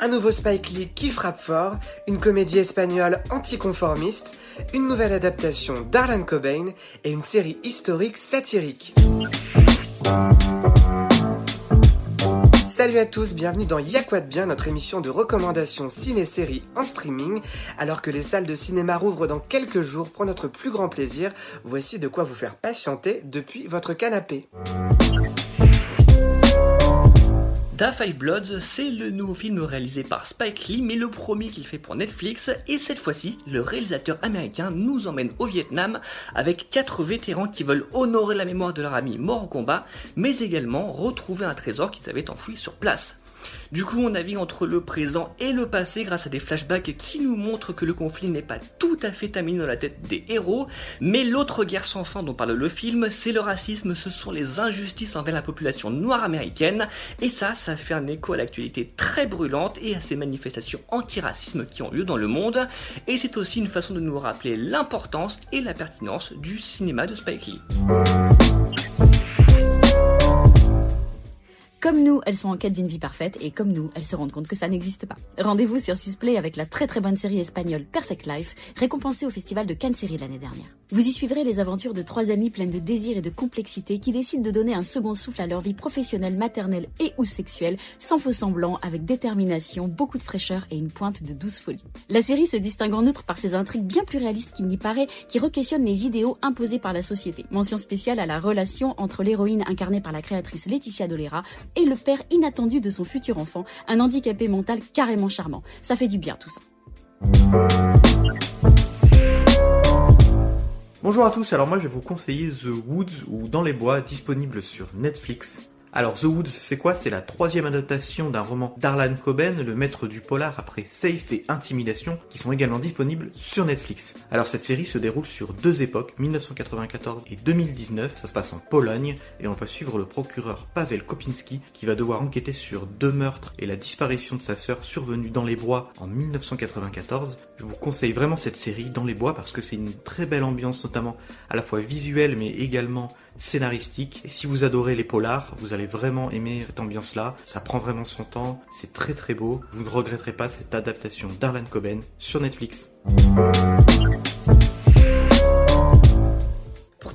un nouveau Spike Lee qui frappe fort, une comédie espagnole anticonformiste, une nouvelle adaptation d'Arlan Cobain et une série historique satirique. Salut à tous, bienvenue dans Y'a quoi de bien, notre émission de recommandation ciné-série en streaming. Alors que les salles de cinéma rouvrent dans quelques jours pour notre plus grand plaisir, voici de quoi vous faire patienter depuis votre canapé. Da Five Bloods, c'est le nouveau film réalisé par Spike Lee, mais le premier qu'il fait pour Netflix, et cette fois-ci, le réalisateur américain nous emmène au Vietnam avec quatre vétérans qui veulent honorer la mémoire de leur ami mort au combat, mais également retrouver un trésor qu'ils avaient enfoui sur place. Du coup, on navigue entre le présent et le passé grâce à des flashbacks qui nous montrent que le conflit n'est pas tout à fait terminé dans la tête des héros, mais l'autre guerre sans fin dont parle le film, c'est le racisme, ce sont les injustices envers la population noire américaine, et ça, ça fait un écho à l'actualité très brûlante et à ces manifestations anti-racisme qui ont lieu dans le monde, et c'est aussi une façon de nous rappeler l'importance et la pertinence du cinéma de Spike Lee. Comme nous, elles sont en quête d'une vie parfaite et comme nous, elles se rendent compte que ça n'existe pas. Rendez-vous sur Sisplay avec la très très bonne série espagnole Perfect Life, récompensée au festival de Cannes Série l'année dernière. Vous y suivrez les aventures de trois amis pleines de désir et de complexité qui décident de donner un second souffle à leur vie professionnelle, maternelle et ou sexuelle, sans faux semblant, avec détermination, beaucoup de fraîcheur et une pointe de douce folie. La série se distingue en outre par ses intrigues bien plus réalistes qu'il n'y paraît, qui requestionnent les idéaux imposés par la société. Mention spéciale à la relation entre l'héroïne incarnée par la créatrice Laetitia Dolera et le père inattendu de son futur enfant, un handicapé mental carrément charmant. Ça fait du bien tout ça. Bonjour à tous, alors moi je vais vous conseiller The Woods ou Dans les bois, disponible sur Netflix. Alors The Woods, c'est quoi? C'est la troisième adaptation d'un roman d'Arlan Coben, le maître du polar après Safe et Intimidation, qui sont également disponibles sur Netflix. Alors cette série se déroule sur deux époques, 1994 et 2019, ça se passe en Pologne, et on va suivre le procureur Pavel Kopinski, qui va devoir enquêter sur deux meurtres et la disparition de sa sœur survenue dans les bois en 1994. Je vous conseille vraiment cette série dans les bois parce que c'est une très belle ambiance, notamment à la fois visuelle mais également scénaristique. Et si vous adorez les polars, vous allez vraiment aimer cette ambiance-là. Ça prend vraiment son temps, c'est très très beau. Vous ne regretterez pas cette adaptation d'Arlan Coben sur Netflix.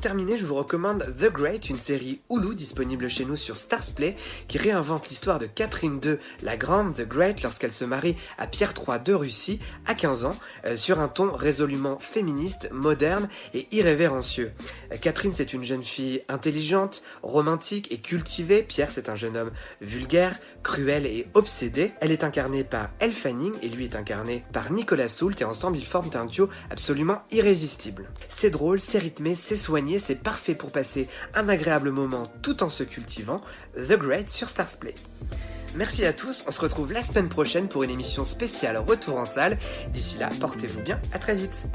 Terminer, je vous recommande The Great, une série Hulu disponible chez nous sur Starsplay qui réinvente l'histoire de Catherine II, la Grande, The Great, lorsqu'elle se marie à Pierre III de Russie à 15 ans, euh, sur un ton résolument féministe, moderne et irrévérencieux. Euh, Catherine, c'est une jeune fille intelligente, romantique et cultivée. Pierre, c'est un jeune homme vulgaire, cruel et obsédé. Elle est incarnée par Elle Fanning et lui est incarné par Nicolas Soult et ensemble ils forment un duo absolument irrésistible. C'est drôle, c'est rythmé, c'est soigné c'est parfait pour passer un agréable moment tout en se cultivant. The Great sur Starsplay. Merci à tous, on se retrouve la semaine prochaine pour une émission spéciale Retour en salle. D'ici là, portez-vous bien, à très vite.